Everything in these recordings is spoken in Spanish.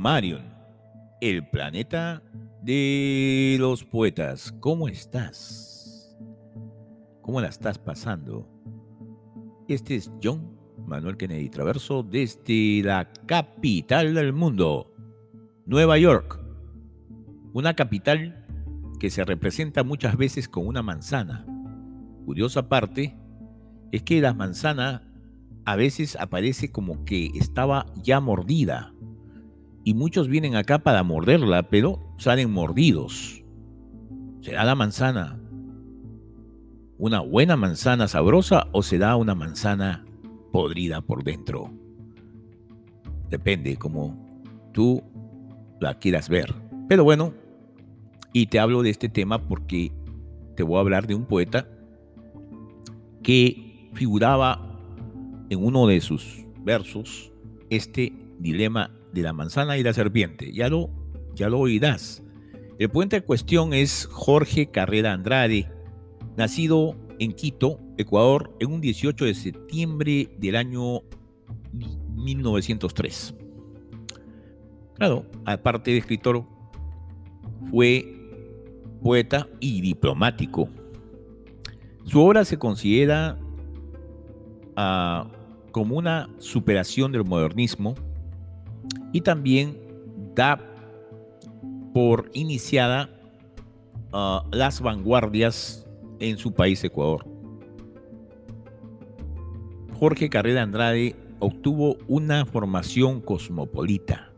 Marion, el planeta de los poetas. ¿Cómo estás? ¿Cómo la estás pasando? Este es John Manuel Kennedy Traverso desde la capital del mundo, Nueva York. Una capital que se representa muchas veces con una manzana. Curiosa parte es que la manzana a veces aparece como que estaba ya mordida. Y muchos vienen acá para morderla, pero salen mordidos. ¿Será la manzana una buena manzana sabrosa o será una manzana podrida por dentro? Depende como tú la quieras ver. Pero bueno, y te hablo de este tema porque te voy a hablar de un poeta que figuraba en uno de sus versos este dilema de la manzana y la serpiente. Ya lo, ya lo oirás. El puente en cuestión es Jorge Carrera Andrade, nacido en Quito, Ecuador, en un 18 de septiembre del año 1903. Claro, aparte de escritor, fue poeta y diplomático. Su obra se considera uh, como una superación del modernismo y también da por iniciada uh, las vanguardias en su país Ecuador. Jorge Carrera Andrade obtuvo una formación cosmopolita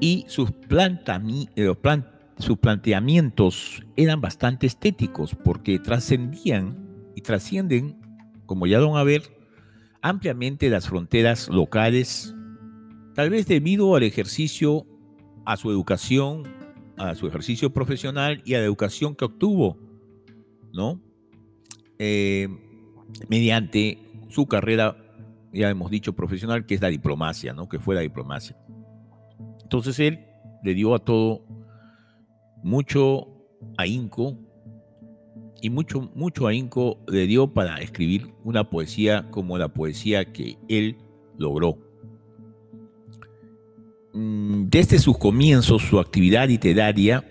y sus, eh, sus planteamientos eran bastante estéticos porque trascendían y trascienden, como ya van a ver, ampliamente las fronteras locales, tal vez debido al ejercicio, a su educación, a su ejercicio profesional y a la educación que obtuvo, ¿no? Eh, mediante su carrera, ya hemos dicho, profesional, que es la diplomacia, ¿no? Que fue la diplomacia. Entonces él le dio a todo mucho ahínco y mucho, mucho ahínco le dio para escribir una poesía como la poesía que él logró. Mm, desde sus comienzos, su actividad literaria,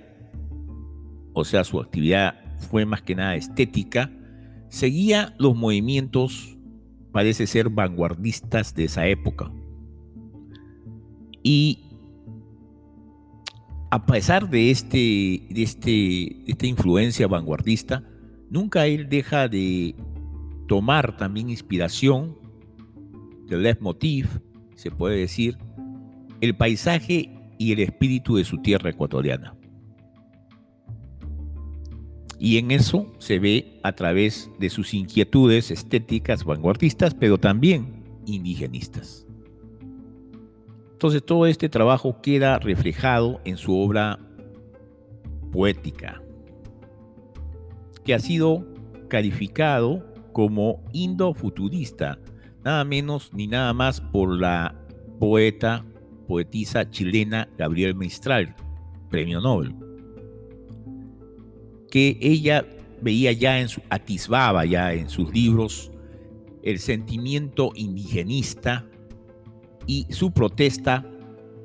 o sea, su actividad fue más que nada estética, seguía los movimientos, parece ser, vanguardistas de esa época. Y a pesar de, este, de, este, esta influencia vanguardista, nunca él deja de tomar también inspiración del leitmotiv, se puede decir, el paisaje y el espíritu de su tierra ecuatoriana. Y en eso se ve a través de sus inquietudes estéticas vanguardistas, pero también indigenistas. Entonces todo este trabajo queda reflejado en su obra poética, que ha sido calificado como indo-futurista, nada menos ni nada más por la poeta, poetisa chilena Gabriel Mistral, premio Nobel, que ella veía ya en su, atisbaba ya en sus libros el sentimiento indigenista y su protesta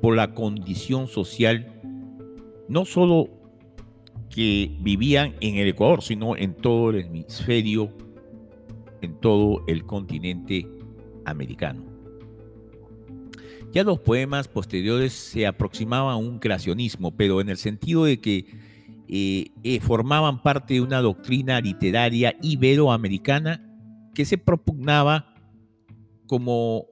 por la condición social no solo que vivían en el Ecuador, sino en todo el hemisferio, en todo el continente americano. Ya los poemas posteriores se aproximaban a un creacionismo, pero en el sentido de que eh, eh, formaban parte de una doctrina literaria iberoamericana que se propugnaba como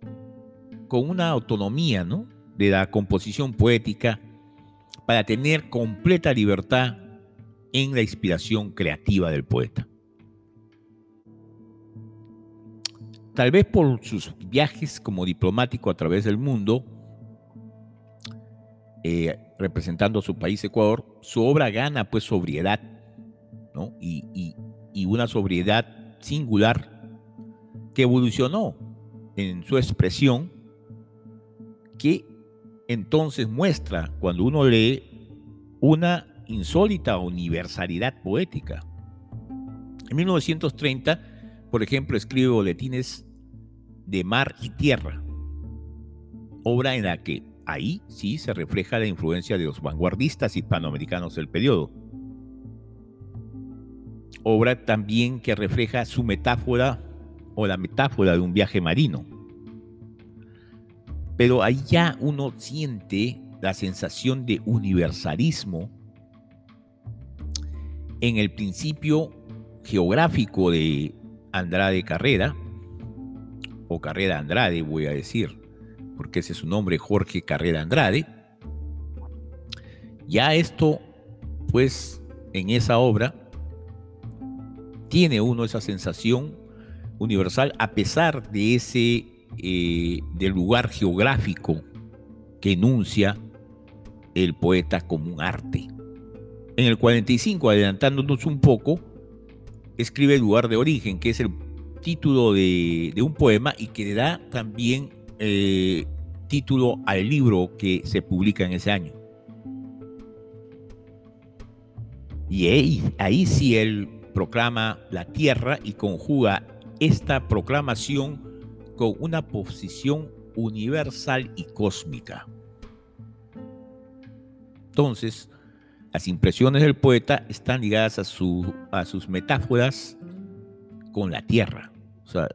con una autonomía ¿no? de la composición poética para tener completa libertad en la inspiración creativa del poeta. Tal vez por sus viajes como diplomático a través del mundo, eh, representando a su país Ecuador, su obra gana pues sobriedad, ¿no? y, y una sobriedad singular que evolucionó en su expresión, que entonces muestra, cuando uno lee, una insólita universalidad poética. En 1930, por ejemplo, escribe boletines de mar y tierra, obra en la que ahí sí se refleja la influencia de los vanguardistas hispanoamericanos del periodo. Obra también que refleja su metáfora o la metáfora de un viaje marino. Pero ahí ya uno siente la sensación de universalismo en el principio geográfico de Andrade Carrera, o Carrera Andrade voy a decir, porque ese es su nombre, Jorge Carrera Andrade. Ya esto, pues, en esa obra, tiene uno esa sensación universal a pesar de ese, eh, del lugar geográfico que enuncia el poeta como un arte. En el 45, adelantándonos un poco, escribe lugar de origen, que es el título de, un poema y que le da también eh, título al libro que se publica en ese año. Y ahí, ahí sí él proclama la tierra y conjuga esta proclamación con una posición universal y cósmica. Entonces, las impresiones del poeta están ligadas a, su, a sus metáforas con la tierra. O sea,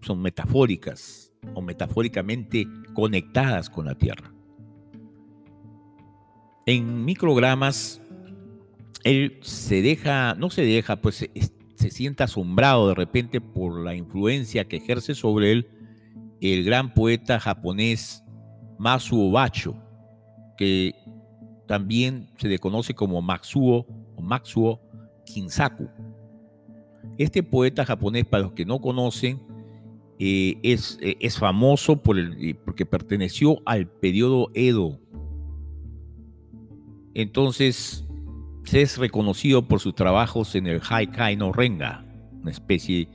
son metafóricas o metafóricamente conectadas con la tierra. En microgramas, él se deja, no se deja, pues se, se siente asombrado de repente por la influencia que ejerce sobre él el gran poeta japonés Masuo Bacho, que también se le conoce como Matsuo o Matsuo Kinsaku. Este poeta japonés, para los que no conocen, eh, es, eh, es, famoso por el, eh, porque perteneció al periodo Edo. Entonces, es reconocido por sus trabajos en el Haikai no Renga, una especie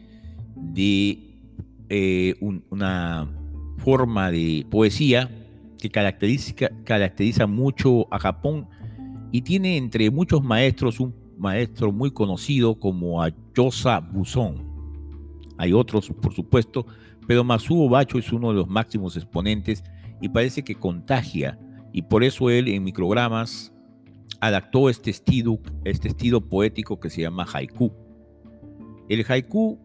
de una forma de poesía que caracteriza, caracteriza mucho a Japón y tiene entre muchos maestros un maestro muy conocido como Ayosa Buson. Hay otros, por supuesto, pero Masuo Bacho es uno de los máximos exponentes y parece que contagia y por eso él en microgramas adaptó este estilo, este estilo poético que se llama haiku. El haiku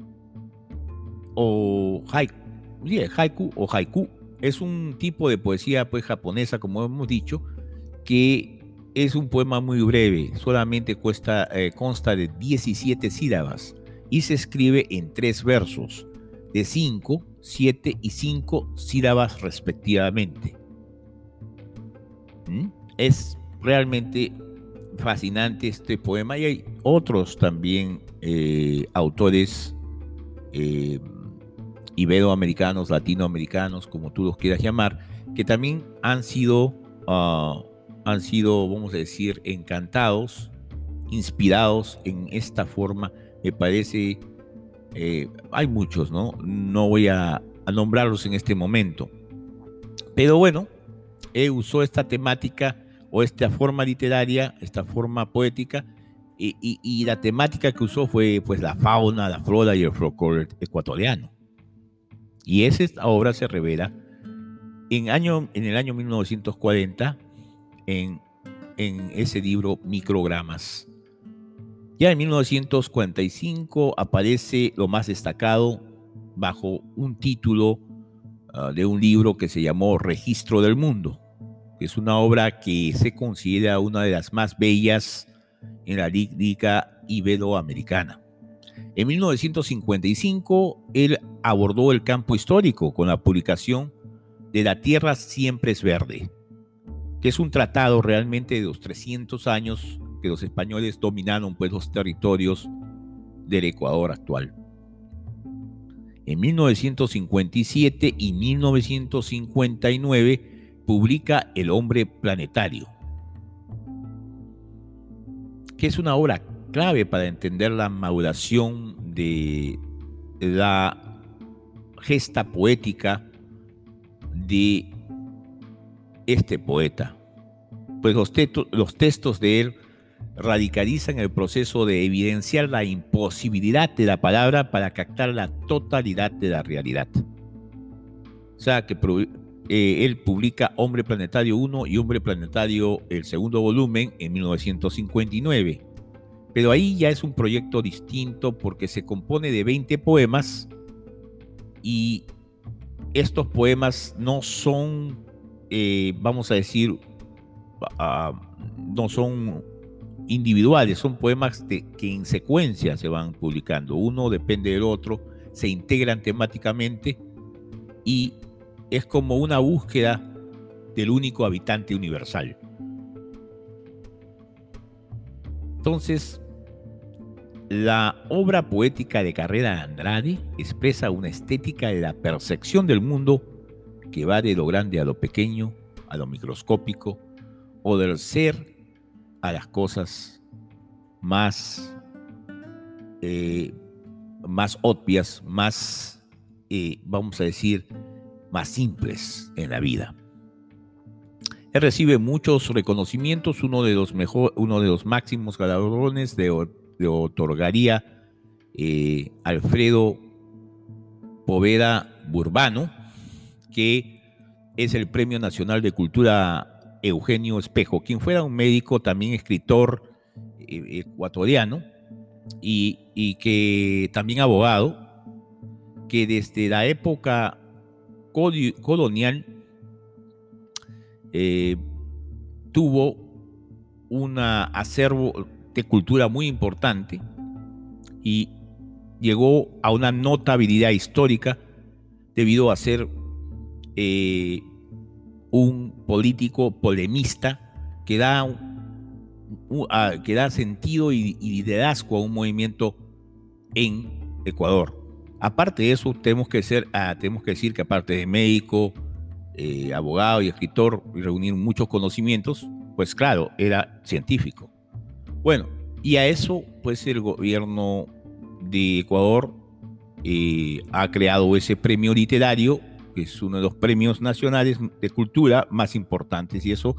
o haiku, haiku o haiku es un tipo de poesía pues japonesa, como hemos dicho, que es un poema muy breve, solamente cuesta, eh, consta de 17 sílabas y se escribe en tres versos, de 5, 7 y 5 sílabas respectivamente. ¿Mm? Es realmente fascinante este poema y hay otros también eh, autores eh, iberoamericanos, latinoamericanos, como tú los quieras llamar, que también han sido, ah, han sido, vamos a decir, encantados, inspirados en esta forma. Me parece, eh, hay muchos, ¿no? No voy a, nombrarlos en este momento. Pero bueno, he usó esta temática o esta forma literaria, esta forma poética, y, y, la temática que usó fue pues la fauna, la flora y el folclore ecuatoriano. Y esa obra se revela en, año, en el año 1940 en, en ese libro Microgramas. Ya en 1945 aparece lo más destacado bajo un título ah, de un libro que se llamó Registro del Mundo, que es una obra que se considera una de las más bellas en la lírica iberoamericana. En 1955, él abordó el campo histórico con la publicación de La Tierra Siempre es Verde, que es un tratado realmente de los 300 años que los españoles dominaron pues, los territorios del Ecuador actual. En 1957 y 1959 publica El hombre planetario, que es una obra clave para entender la maduración de la gesta poética de este poeta. Pues los, los textos de él radicalizan el proceso de evidenciar la imposibilidad de la palabra para captar la totalidad de la realidad. O sea, que eh, él publica Hombre Planetario 1 y Hombre Planetario, el segundo volumen, en 1959. Pero ahí ya es un proyecto distinto porque se compone de 20 poemas y estos poemas no son, eh, vamos a decir, ah, no son individuales, son poemas que en secuencia se van publicando. Uno depende del otro, se integran temáticamente y es como una búsqueda del único habitante universal. Entonces, la obra poética de Carrera Andrade expresa una estética de la percepción del mundo que va de lo grande a lo pequeño, a lo microscópico, o del ser a las cosas más, eh, más obvias, más, eh, vamos a decir, más simples en la vida. Él recibe muchos reconocimientos, uno de los, mejor, uno de los máximos galardones de, otorgaría eh, Alfredo Poveda Burbano, que es el Premio Nacional de Cultura Eugenio Espejo, quien fuera un médico, también escritor eh, ecuatoriano y, y que también abogado, que desde la época colonial eh, tuvo un acervo de cultura muy importante y llegó a una notabilidad histórica debido a ser eh, un político polemista que da, que da sentido y, liderazgo a un movimiento en Ecuador. Aparte de eso, tenemos que, ser, ah, tenemos que decir que aparte de médico, eh, abogado y escritor y reunir muchos conocimientos, pues claro, era científico. Bueno, y a eso, pues el gobierno de Ecuador eh, ha creado ese premio literario, que es uno de los premios nacionales de cultura más importantes, y eso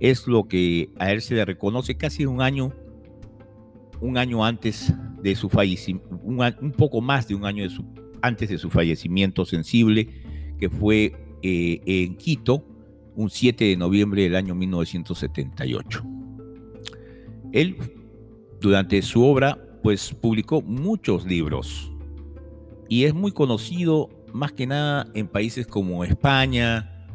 es lo que a él se le reconoce casi un año, un año antes de su fallecimiento, un, poco más de un año antes de su fallecimiento sensible, que fue eh, en Quito, un 7 de noviembre del año 1978. Él, durante su obra, pues publicó muchos libros y es muy conocido más que nada en países como España,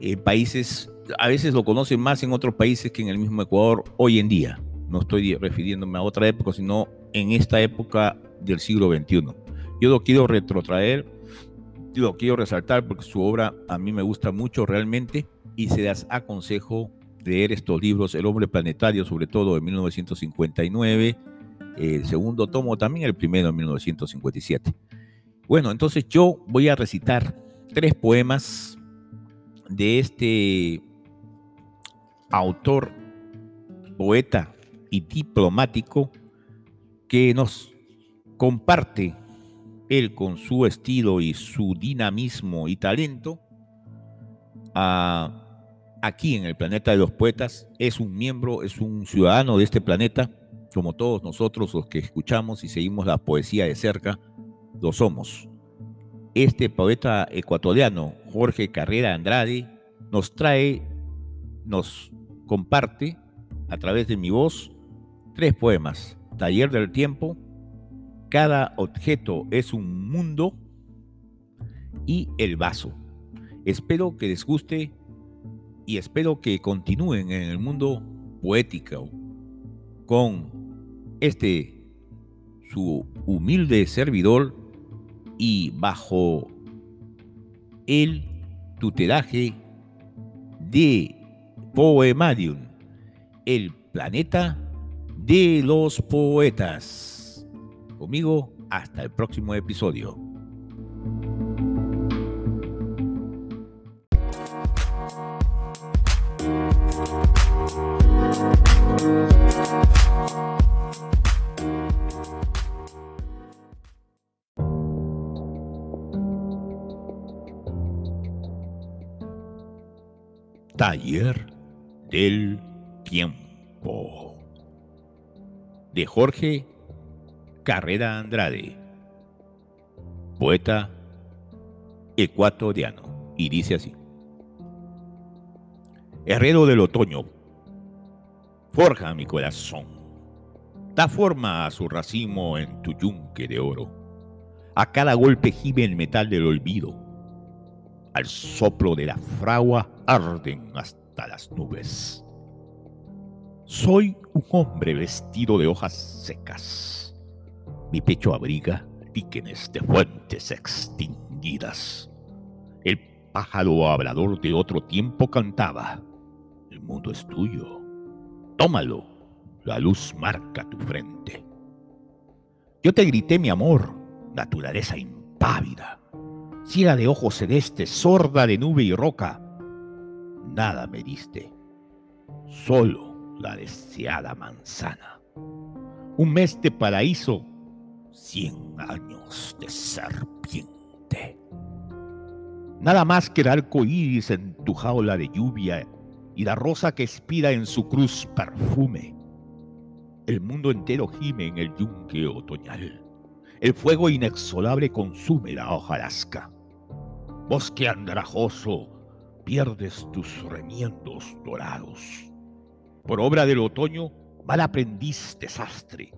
en países, a veces lo conocen más en otros países que en el mismo Ecuador hoy en día. No estoy refiriéndome a otra época, sino en esta época del siglo XXI. Yo lo quiero retrotraer lo quiero resaltar porque su obra a mí me gusta mucho realmente y se las aconsejo leer estos libros, El hombre planetario, sobre todo de 1959, el segundo tomo también, el primero en 1957. Bueno, entonces yo voy a recitar tres poemas de este autor, poeta y diplomático que nos comparte él con su estilo y su dinamismo y talento, aquí en el planeta de los poetas, es un miembro, es un ciudadano de este planeta, como todos nosotros los que escuchamos y seguimos la poesía de cerca, lo somos. Este poeta ecuatoriano, Jorge Carrera Andrade, nos trae, nos comparte a través de mi voz tres poemas, Taller del Tiempo, cada objeto es un mundo y el vaso. Espero que les guste y espero que continúen en el mundo poético con este su humilde servidor y bajo el tutelaje de Poemarium, el planeta de los poetas. Conmigo, hasta el próximo episodio. Taller del Tiempo de Jorge Carrera Andrade, poeta ecuatoriano y dice así. Herrero del otoño, forja mi corazón, da forma a su racimo en tu yunque de oro. A cada golpe gime el metal del olvido. Al soplo de la fragua arden hasta las nubes. Soy un hombre vestido de hojas secas. Mi pecho abriga líquenes de fuentes extinguidas. El pájaro hablador de otro tiempo cantaba. El mundo es tuyo. Tómalo. La luz marca tu frente. Yo te grité mi amor, naturaleza impávida, ciega de ojos celestes, sorda de nube y roca. Nada me diste, solo la deseada manzana. Un mes de paraíso, cien años de serpiente. Nada más que el arco iris en tu jaula de lluvia y la rosa que expira en su cruz perfume. El mundo entero gime en el yunque otoñal. El fuego inexorable consume la hojarasca. Bosque andrajoso, pierdes tus remiendos dorados. Por obra del otoño, mal aprendiz desastre.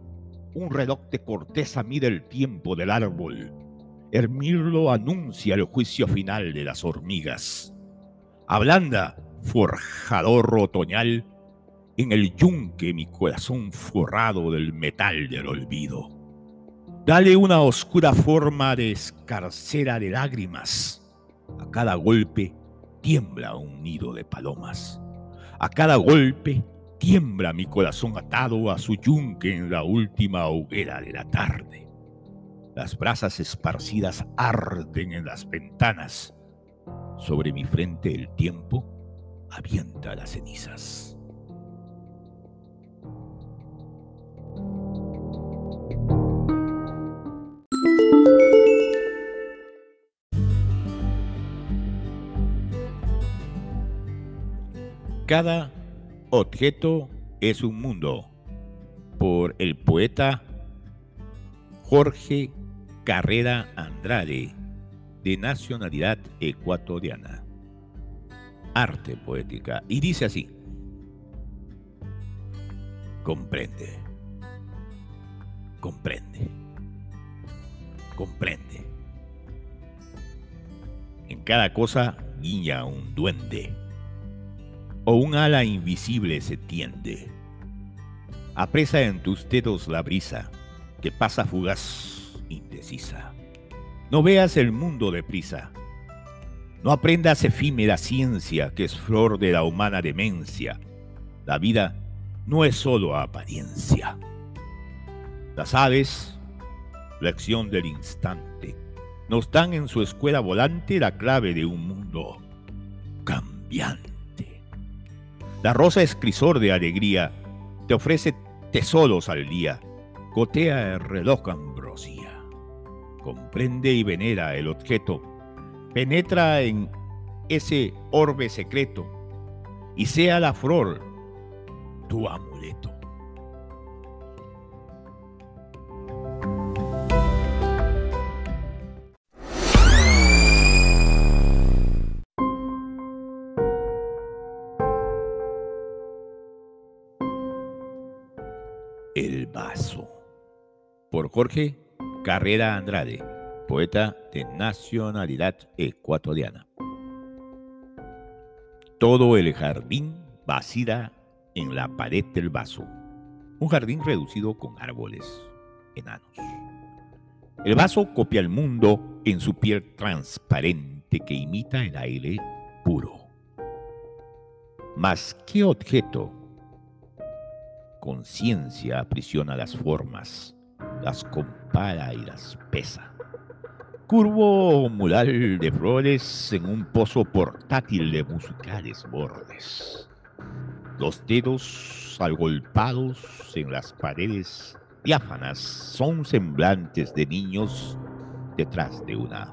Un reloj de corteza mide el tiempo del árbol. El mirlo anuncia el juicio final de las hormigas. Ablanda forjador otoñal, en el yunque mi corazón forrado del metal del olvido. Dale una oscura forma de escarcera de lágrimas. A cada golpe tiembla un nido de palomas. A cada golpe tiembla mi corazón atado a su yunque en la última hoguera de la tarde. Las brasas esparcidas arden en las ventanas. Sobre mi frente el tiempo avienta las cenizas. Cada objeto es un mundo. Por el poeta Jorge Carrera Andrade, de nacionalidad ecuatoriana. Arte poética. Y dice así, comprende, comprende, comprende. En cada cosa guiña un duende, o un ala invisible se tiende. Apresa en tus dedos la brisa que pasa fugaz, indecisa. No veas el mundo deprisa no aprendas efímera ciencia que es flor de la humana demencia. La vida no es solo apariencia. Las aves, lección del instante, nos dan en su escuela volante la clave de un mundo cambiante. La rosa escrisor de alegría te ofrece tesoros al día, gotea el reloj ambrosía, comprende y venera el objeto. Penetra en ese orbe secreto y sea la flor tu amuleto. Jorge Carrera Andrade poeta de nacionalidad ecuatoriana. Todo el jardín vacila en la pared del vaso, un jardín reducido con árboles enanos. El vaso copia el mundo en su piel transparente que imita el aire puro. Mas, ¿qué objeto? Conciencia aprisiona las formas, las compara y las pesa curvo mural de flores en un pozo portátil de musicales bordes. Los dedos agolpados en las paredes diáfanas son semblantes de niños detrás de una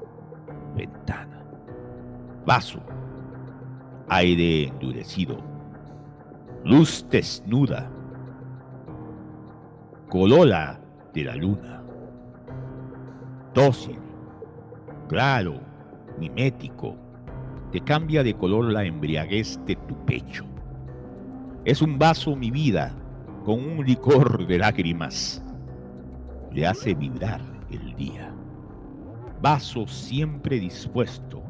ventana. Vaso, aire endurecido, luz desnuda, colola de la luna, dócil claro, mimético, te cambia de color la embriaguez de tu pecho. Es un vaso mi vida con un licor de lágrimas. Le hace vibrar el día. Vaso siempre dispuesto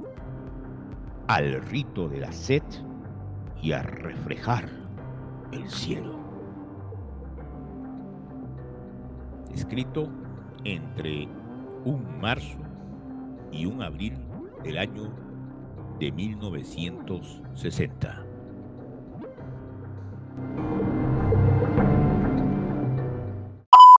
al rito de la sed y a reflejar el cielo. Escrito entre un marzo y un abril del año de 1960.